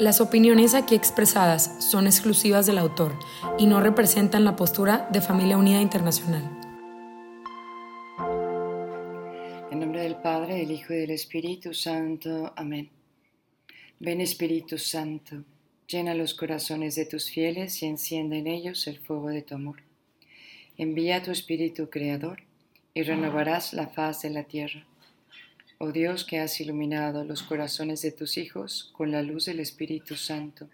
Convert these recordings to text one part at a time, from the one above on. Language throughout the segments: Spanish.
Las opiniones aquí expresadas son exclusivas del autor y no representan la postura de Familia Unida Internacional. En nombre del Padre, del Hijo y del Espíritu Santo. Amén. Ven Espíritu Santo, llena los corazones de tus fieles y enciende en ellos el fuego de tu amor. Envía tu Espíritu Creador y renovarás la faz de la tierra. Oh Dios que has iluminado los corazones de tus hijos con la luz del Espíritu Santo,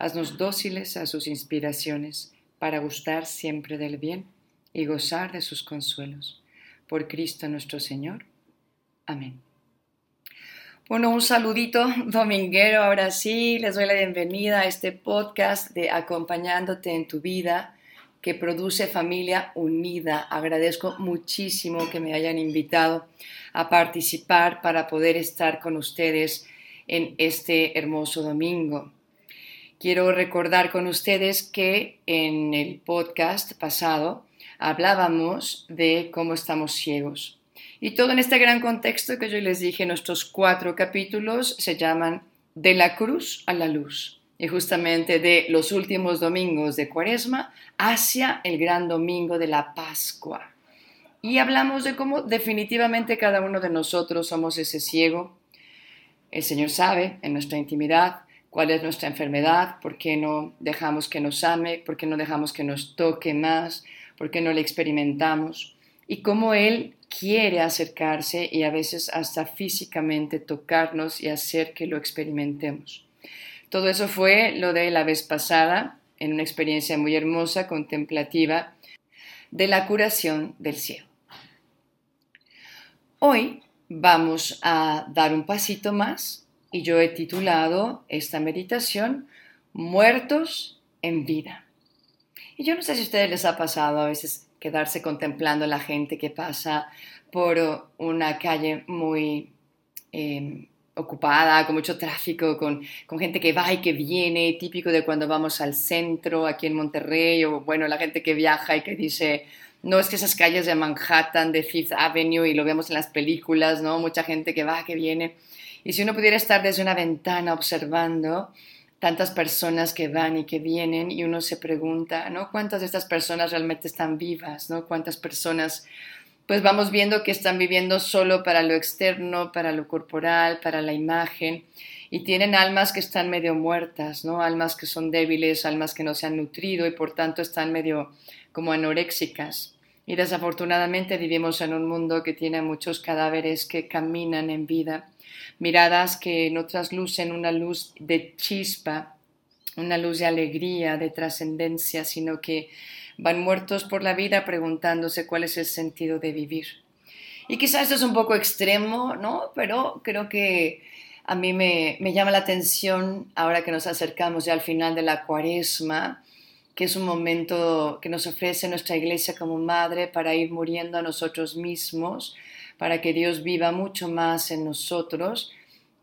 haznos dóciles a sus inspiraciones para gustar siempre del bien y gozar de sus consuelos. Por Cristo nuestro Señor. Amén. Bueno, un saludito dominguero. Ahora sí, les doy la bienvenida a este podcast de Acompañándote en tu vida que produce Familia Unida. Agradezco muchísimo que me hayan invitado a participar para poder estar con ustedes en este hermoso domingo. Quiero recordar con ustedes que en el podcast pasado hablábamos de cómo estamos ciegos. Y todo en este gran contexto que yo les dije, nuestros cuatro capítulos se llaman De la cruz a la luz y justamente de los últimos domingos de Cuaresma hacia el gran domingo de la Pascua. Y hablamos de cómo definitivamente cada uno de nosotros somos ese ciego. El Señor sabe en nuestra intimidad cuál es nuestra enfermedad, por qué no dejamos que nos ame, por qué no dejamos que nos toque más, por qué no le experimentamos y cómo Él quiere acercarse y a veces hasta físicamente tocarnos y hacer que lo experimentemos. Todo eso fue lo de la vez pasada, en una experiencia muy hermosa, contemplativa, de la curación del cielo. Hoy vamos a dar un pasito más y yo he titulado esta meditación Muertos en vida. Y yo no sé si a ustedes les ha pasado a veces quedarse contemplando a la gente que pasa por una calle muy eh, ocupada, con mucho tráfico, con, con, gente que va y que viene, típico de cuando vamos al centro, aquí en Monterrey, o bueno, la gente que viaja y que dice, no es que esas calles de Manhattan, de Fifth Avenue, y lo vemos en las películas, ¿no? Mucha gente que va, que viene. Y si uno pudiera estar desde una ventana observando tantas personas que van y que vienen, y uno se pregunta, ¿no? ¿Cuántas de estas personas realmente están vivas, ¿no? ¿Cuántas personas pues vamos viendo que están viviendo solo para lo externo, para lo corporal, para la imagen, y tienen almas que están medio muertas, ¿no? Almas que son débiles, almas que no se han nutrido y por tanto están medio como anoréxicas. Y desafortunadamente vivimos en un mundo que tiene muchos cadáveres que caminan en vida, miradas que no traslucen una luz de chispa, una luz de alegría, de trascendencia, sino que van muertos por la vida preguntándose cuál es el sentido de vivir. Y quizás esto es un poco extremo, ¿no? Pero creo que a mí me, me llama la atención ahora que nos acercamos ya al final de la cuaresma, que es un momento que nos ofrece nuestra iglesia como madre para ir muriendo a nosotros mismos, para que Dios viva mucho más en nosotros.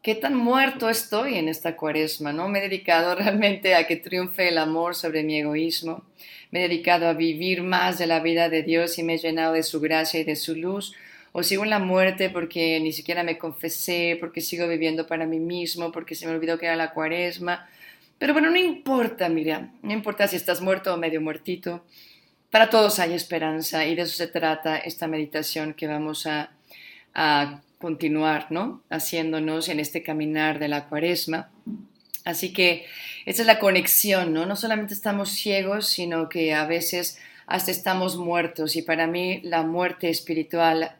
¿Qué tan muerto estoy en esta cuaresma? ¿no? Me he dedicado realmente a que triunfe el amor sobre mi egoísmo me he dedicado a vivir más de la vida de Dios y me he llenado de su gracia y de su luz, o sigo en la muerte porque ni siquiera me confesé, porque sigo viviendo para mí mismo, porque se me olvidó que era la cuaresma. Pero bueno, no importa, mira, no importa si estás muerto o medio muertito, para todos hay esperanza y de eso se trata esta meditación que vamos a, a continuar, ¿no? Haciéndonos en este caminar de la cuaresma. Así que esa es la conexión, ¿no? No solamente estamos ciegos, sino que a veces hasta estamos muertos y para mí la muerte espiritual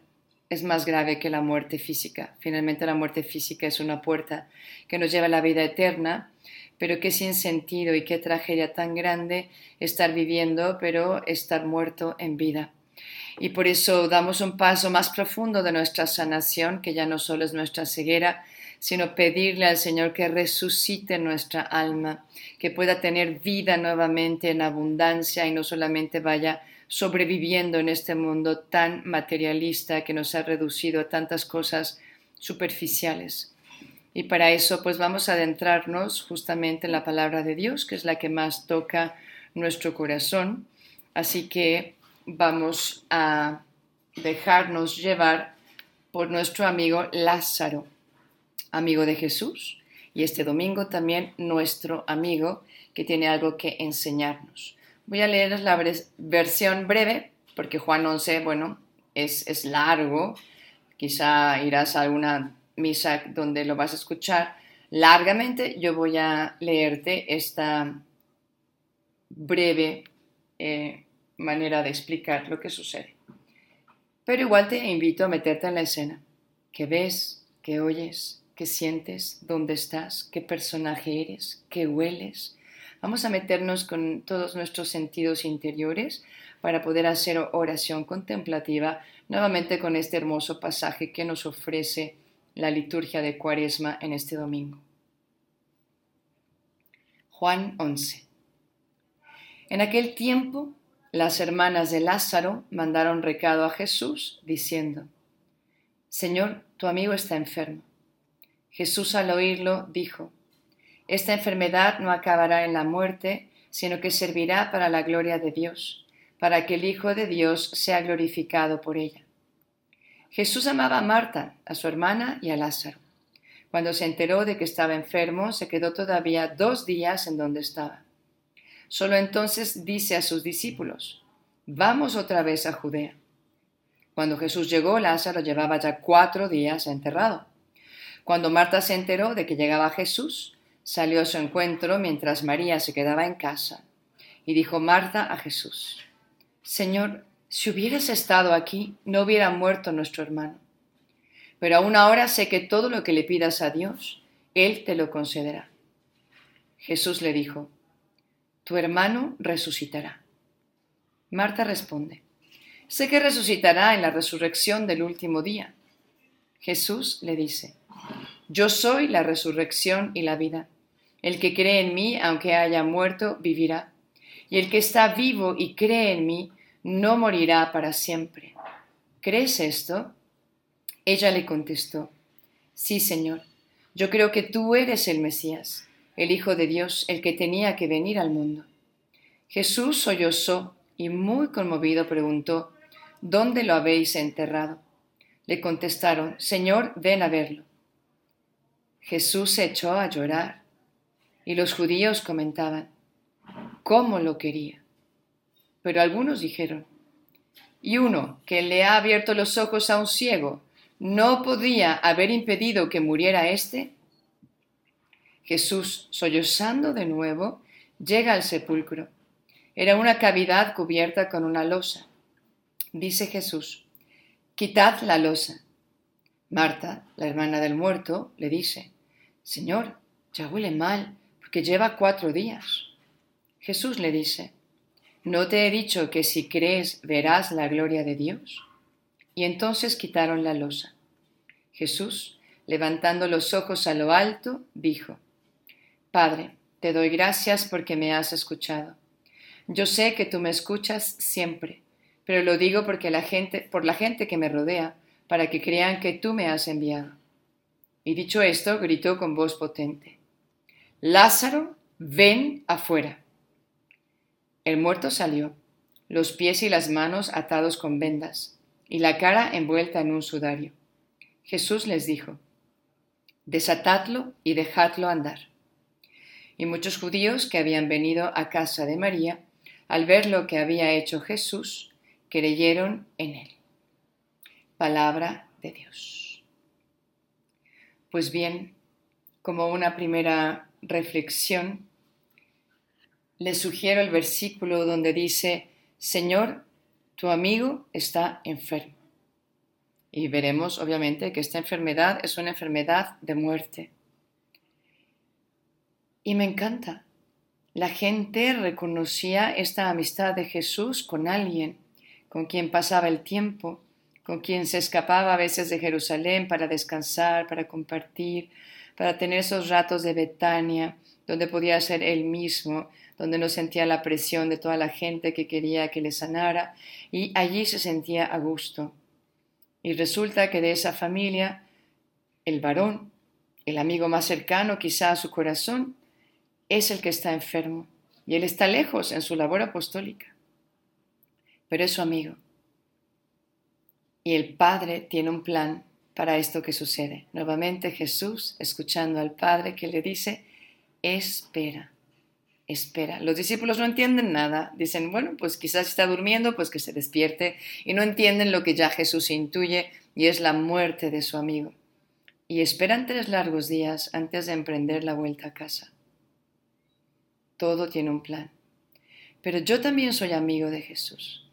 es más grave que la muerte física. Finalmente la muerte física es una puerta que nos lleva a la vida eterna, pero qué sin sentido y qué tragedia tan grande estar viviendo, pero estar muerto en vida. Y por eso damos un paso más profundo de nuestra sanación, que ya no solo es nuestra ceguera, sino pedirle al Señor que resucite nuestra alma, que pueda tener vida nuevamente en abundancia y no solamente vaya sobreviviendo en este mundo tan materialista que nos ha reducido a tantas cosas superficiales. Y para eso pues vamos a adentrarnos justamente en la palabra de Dios, que es la que más toca nuestro corazón. Así que vamos a dejarnos llevar por nuestro amigo Lázaro, amigo de Jesús, y este domingo también nuestro amigo que tiene algo que enseñarnos. Voy a leer la versión breve, porque Juan 11, bueno, es, es largo, quizá irás a alguna misa donde lo vas a escuchar largamente, yo voy a leerte esta breve eh, manera de explicar lo que sucede. Pero igual te invito a meterte en la escena. ¿Qué ves? ¿Qué oyes? ¿Qué sientes? ¿Dónde estás? ¿Qué personaje eres? ¿Qué hueles? Vamos a meternos con todos nuestros sentidos interiores para poder hacer oración contemplativa nuevamente con este hermoso pasaje que nos ofrece la liturgia de Cuaresma en este domingo. Juan 11. En aquel tiempo, las hermanas de Lázaro mandaron recado a Jesús diciendo, Señor, tu amigo está enfermo. Jesús al oírlo dijo, Esta enfermedad no acabará en la muerte, sino que servirá para la gloria de Dios, para que el Hijo de Dios sea glorificado por ella. Jesús amaba a Marta, a su hermana y a Lázaro. Cuando se enteró de que estaba enfermo, se quedó todavía dos días en donde estaba. Solo entonces dice a sus discípulos, Vamos otra vez a Judea. Cuando Jesús llegó, Lázaro llevaba ya cuatro días enterrado. Cuando Marta se enteró de que llegaba Jesús, salió a su encuentro mientras María se quedaba en casa. Y dijo Marta a Jesús, Señor, si hubieras estado aquí, no hubiera muerto nuestro hermano. Pero aún ahora sé que todo lo que le pidas a Dios, Él te lo concederá. Jesús le dijo, Tu hermano resucitará. Marta responde, Sé que resucitará en la resurrección del último día. Jesús le dice, Yo soy la resurrección y la vida. El que cree en mí, aunque haya muerto, vivirá. Y el que está vivo y cree en mí, no morirá para siempre. ¿Crees esto? Ella le contestó, Sí, Señor, yo creo que tú eres el Mesías, el Hijo de Dios, el que tenía que venir al mundo. Jesús sollozó y muy conmovido preguntó, ¿Dónde lo habéis enterrado? Le contestaron, Señor, ven a verlo. Jesús se echó a llorar y los judíos comentaban, ¿cómo lo quería? Pero algunos dijeron, ¿y uno que le ha abierto los ojos a un ciego no podía haber impedido que muriera éste? Jesús, sollozando de nuevo, llega al sepulcro. Era una cavidad cubierta con una losa. Dice Jesús, quitad la losa. Marta, la hermana del muerto, le dice, Señor, ya huele mal, porque lleva cuatro días. Jesús le dice, ¿No te he dicho que si crees verás la gloria de Dios? Y entonces quitaron la losa. Jesús, levantando los ojos a lo alto, dijo, Padre, te doy gracias porque me has escuchado. Yo sé que tú me escuchas siempre, pero lo digo porque la gente, por la gente que me rodea, para que crean que tú me has enviado. Y dicho esto, gritó con voz potente, Lázaro, ven afuera. El muerto salió, los pies y las manos atados con vendas, y la cara envuelta en un sudario. Jesús les dijo, Desatadlo y dejadlo andar. Y muchos judíos que habían venido a casa de María, al ver lo que había hecho Jesús, creyeron en él. Palabra de Dios. Pues bien, como una primera reflexión, le sugiero el versículo donde dice, Señor, tu amigo está enfermo. Y veremos, obviamente, que esta enfermedad es una enfermedad de muerte. Y me encanta. La gente reconocía esta amistad de Jesús con alguien con quien pasaba el tiempo, con quien se escapaba a veces de Jerusalén para descansar, para compartir, para tener esos ratos de Betania, donde podía ser él mismo, donde no sentía la presión de toda la gente que quería que le sanara, y allí se sentía a gusto. Y resulta que de esa familia, el varón, el amigo más cercano quizá a su corazón, es el que está enfermo, y él está lejos en su labor apostólica, pero es su amigo. Y el Padre tiene un plan para esto que sucede. Nuevamente Jesús, escuchando al Padre que le dice, espera, espera. Los discípulos no entienden nada. Dicen, bueno, pues quizás está durmiendo, pues que se despierte. Y no entienden lo que ya Jesús intuye y es la muerte de su amigo. Y esperan tres largos días antes de emprender la vuelta a casa. Todo tiene un plan. Pero yo también soy amigo de Jesús.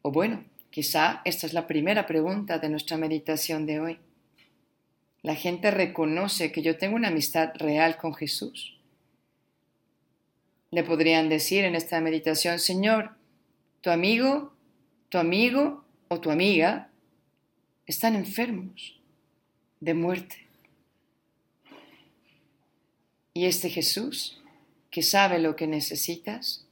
O bueno, quizá esta es la primera pregunta de nuestra meditación de hoy. La gente reconoce que yo tengo una amistad real con Jesús. Le podrían decir en esta meditación, Señor, tu amigo, tu amigo o tu amiga están enfermos de muerte. Y este Jesús, que sabe lo que necesitas,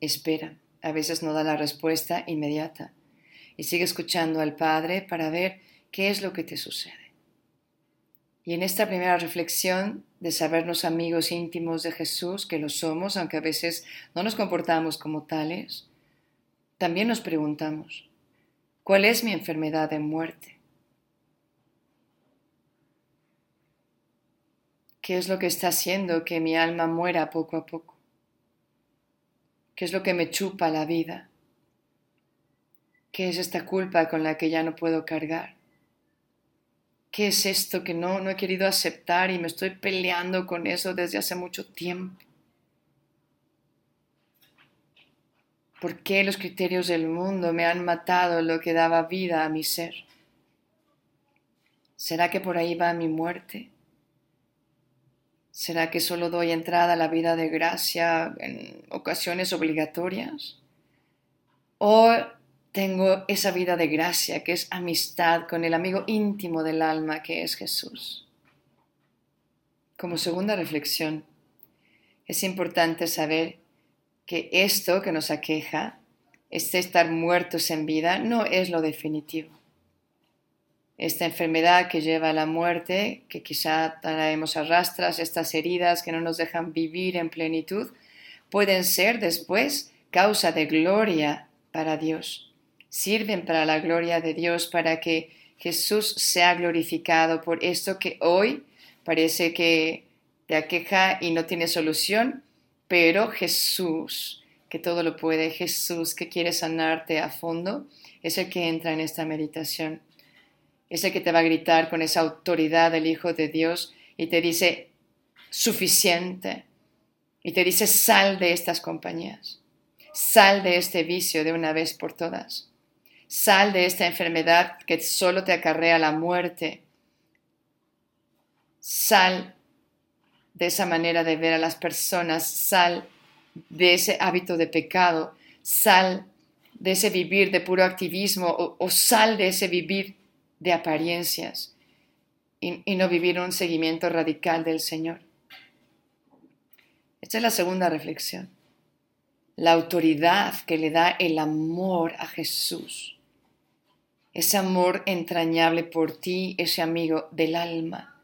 espera. A veces no da la respuesta inmediata y sigue escuchando al Padre para ver qué es lo que te sucede. Y en esta primera reflexión de sabernos amigos íntimos de Jesús, que lo somos, aunque a veces no nos comportamos como tales, también nos preguntamos, ¿cuál es mi enfermedad de muerte? ¿Qué es lo que está haciendo que mi alma muera poco a poco? ¿Qué es lo que me chupa la vida? ¿Qué es esta culpa con la que ya no puedo cargar? ¿Qué es esto que no, no he querido aceptar y me estoy peleando con eso desde hace mucho tiempo? ¿Por qué los criterios del mundo me han matado lo que daba vida a mi ser? ¿Será que por ahí va mi muerte? ¿Será que solo doy entrada a la vida de gracia en ocasiones obligatorias? ¿O tengo esa vida de gracia que es amistad con el amigo íntimo del alma que es Jesús. Como segunda reflexión, es importante saber que esto que nos aqueja, este estar muertos en vida, no es lo definitivo. Esta enfermedad que lleva a la muerte, que quizá traemos a rastras, estas heridas que no nos dejan vivir en plenitud, pueden ser después causa de gloria para Dios sirven para la gloria de Dios, para que Jesús sea glorificado por esto que hoy parece que te aqueja y no tiene solución, pero Jesús, que todo lo puede, Jesús que quiere sanarte a fondo, es el que entra en esta meditación. Es el que te va a gritar con esa autoridad del Hijo de Dios y te dice, suficiente. Y te dice, sal de estas compañías. Sal de este vicio de una vez por todas. Sal de esta enfermedad que solo te acarrea la muerte. Sal de esa manera de ver a las personas. Sal de ese hábito de pecado. Sal de ese vivir de puro activismo o, sal de ese vivir de apariencias y, no vivir un seguimiento radical del Señor. Esta es la segunda reflexión. La autoridad que le da el amor a Jesús ese amor entrañable por ti, ese amigo del alma,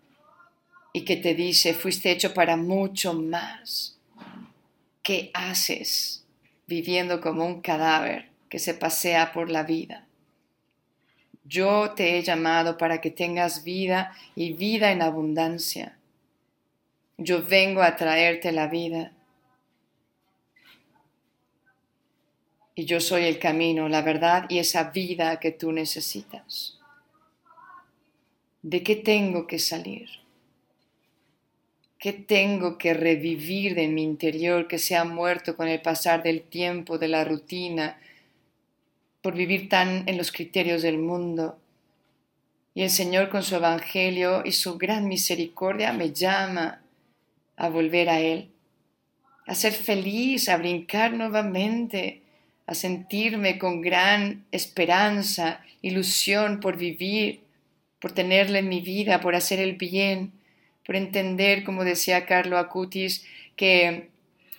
y que te dice, fuiste hecho para mucho más. ¿Qué haces viviendo como un cadáver que se pasea por la vida? Yo te he llamado para que tengas vida y vida en abundancia. Yo vengo a traerte la vida y yo soy el camino, la verdad y esa vida que tú necesitas. ¿De qué tengo que salir? ¿Qué tengo que revivir de mi interior que se ha muerto con el pasar del tiempo, de la rutina, por vivir tan en los criterios del mundo? Y el Señor con su Evangelio y su gran misericordia me llama a volver a Él, a ser feliz, a brincar nuevamente, a sentirme con gran esperanza, ilusión por vivir, por tenerla en mi vida, por hacer el bien, por entender, como decía Carlo Acutis, que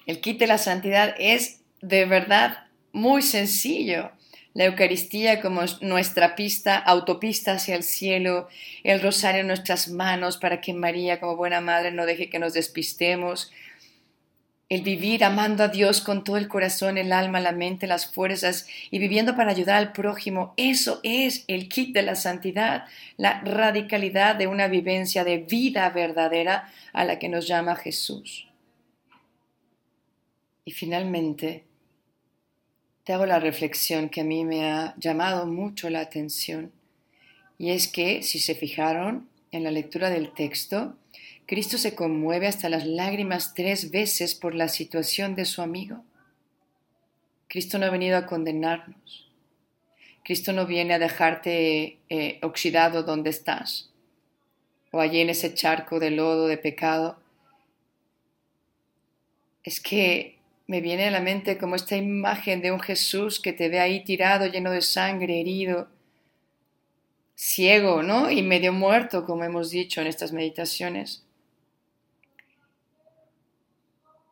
el kit de la santidad es de verdad muy sencillo. La Eucaristía como nuestra pista, autopista hacia el cielo, el rosario en nuestras manos para que María como buena madre no deje que nos despistemos, el vivir amando a Dios con todo el corazón, el alma, la mente, las fuerzas y viviendo para ayudar al prójimo, eso es el kit de la santidad, la radicalidad de una vivencia de vida verdadera a la que nos llama Jesús. Y finalmente, te hago la reflexión que a mí me ha llamado mucho la atención, y es que, si se fijaron en la lectura del texto, Cristo se conmueve hasta las lágrimas tres veces por la situación de su amigo. Cristo no ha venido a condenarnos. Cristo no viene a dejarte eh, oxidado donde estás o allí en ese charco de lodo de pecado. Es que me viene a la mente como esta imagen de un Jesús que te ve ahí tirado, lleno de sangre, herido, ciego, ¿no? Y medio muerto, como hemos dicho en estas meditaciones.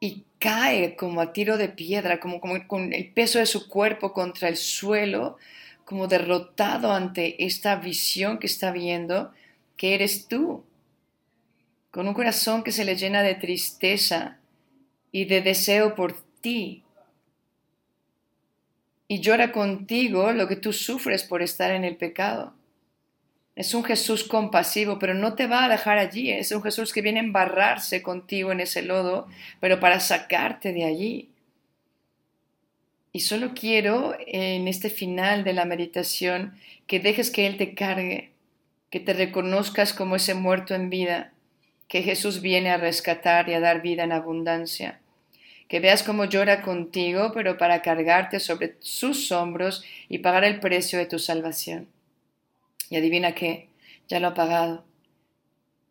y cae como a tiro de piedra, como, como con el peso de su cuerpo contra el suelo, como derrotado ante esta visión que está viendo, que eres tú, con un corazón que se le llena de tristeza y de deseo por ti. Y llora contigo lo que tú sufres por estar en el pecado. Es un Jesús compasivo, pero no te va a dejar allí. Es un Jesús que viene a embarrarse contigo en ese lodo, pero para sacarte de allí. Y solo quiero en este final de la meditación que dejes que Él te cargue, que te reconozcas como ese muerto en vida, que Jesús viene a rescatar y a dar vida en abundancia. Que veas cómo llora contigo, pero para cargarte sobre sus hombros y pagar el precio de tu salvación. Y adivina qué, ya lo ha pagado,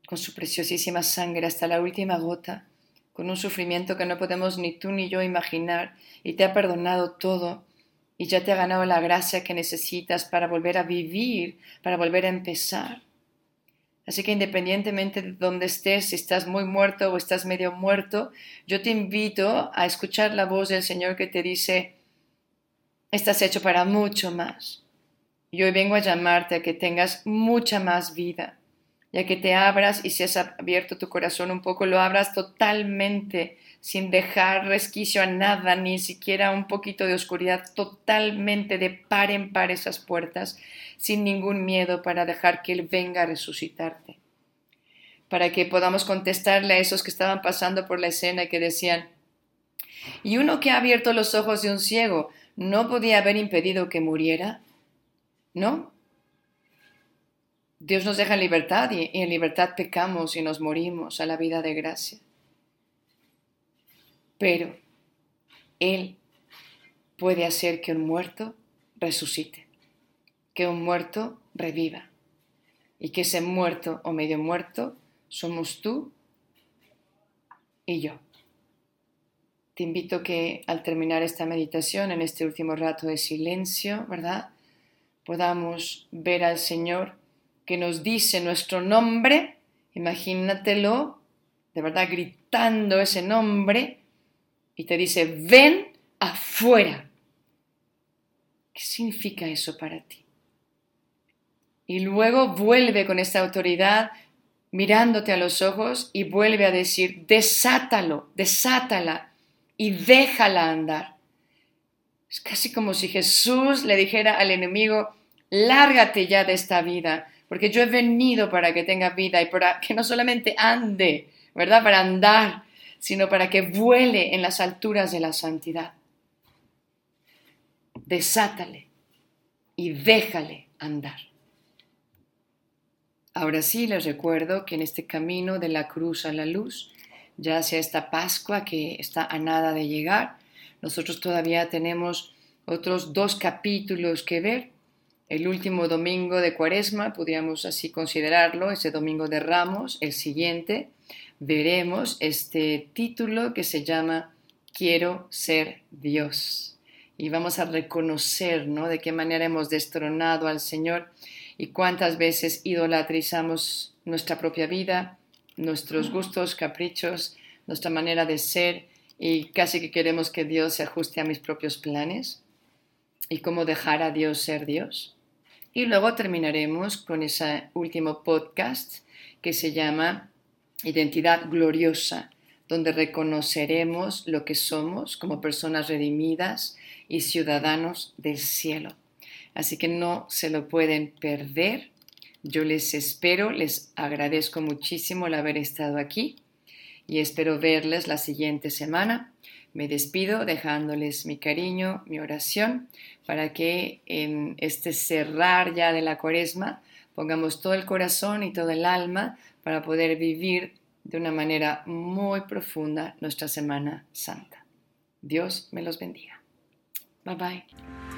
con su preciosísima sangre hasta la última gota, con un sufrimiento que no podemos ni tú ni yo imaginar, y te ha perdonado todo, y ya te ha ganado la gracia que necesitas para volver a vivir, para volver a empezar. Así que independientemente de dónde estés, si estás muy muerto o estás medio muerto, yo te invito a escuchar la voz del Señor que te dice, estás hecho para mucho más. Y hoy vengo a llamarte a que tengas mucha más vida, ya que te abras y si has abierto tu corazón un poco, lo abras totalmente, sin dejar resquicio a nada, ni siquiera un poquito de oscuridad, totalmente de par en par esas puertas, sin ningún miedo para dejar que Él venga a resucitarte. Para que podamos contestarle a esos que estaban pasando por la escena y que decían, y uno que ha abierto los ojos de un ciego, ¿no podía haber impedido que muriera? ¿No? Dios nos deja en libertad y, en libertad pecamos y nos morimos a la vida de gracia. Pero Él puede hacer que un muerto resucite, que un muerto reviva y que ese muerto o medio muerto somos tú y yo. Te invito que al terminar esta meditación, en este último rato de silencio, ¿verdad? podamos ver al Señor que nos dice nuestro nombre, imagínatelo, de verdad gritando ese nombre, y te dice, ven afuera. ¿Qué significa eso para ti? Y luego vuelve con esta autoridad mirándote a los ojos y vuelve a decir, desátalo, desátala y déjala andar. Es casi como si Jesús le dijera al enemigo, lárgate ya de esta vida, porque yo he venido para que tenga vida y para que no solamente ande, ¿verdad? Para andar, sino para que vuele en las alturas de la santidad. Desátale y déjale andar. Ahora sí les recuerdo que en este camino de la cruz a la luz, ya sea esta Pascua que está a nada de llegar, nosotros todavía tenemos otros dos capítulos que ver el último domingo de Cuaresma, podríamos así considerarlo, ese domingo de Ramos, el siguiente, veremos este título que se llama Quiero ser Dios. y vamos a reconocer, ¿no? De qué manera hemos destronado al Señor y cuántas veces idolatrizamos nuestra propia vida, nuestros gustos, caprichos, nuestra manera de ser y casi que queremos que Dios se ajuste a mis propios planes y cómo dejar a Dios ser Dios. Y luego terminaremos con ese último podcast que se llama Identidad Gloriosa, donde reconoceremos lo que somos como personas redimidas y ciudadanos del cielo. Así que no se lo pueden perder. Yo les espero, les agradezco muchísimo el haber estado aquí y espero verles la siguiente semana. Me despido dejándoles mi cariño, mi oración, para que en este cerrar ya de la cuaresma pongamos todo el corazón y todo el alma para poder vivir de una manera muy profunda nuestra Semana Santa. Dios me los bendiga. Bye bye.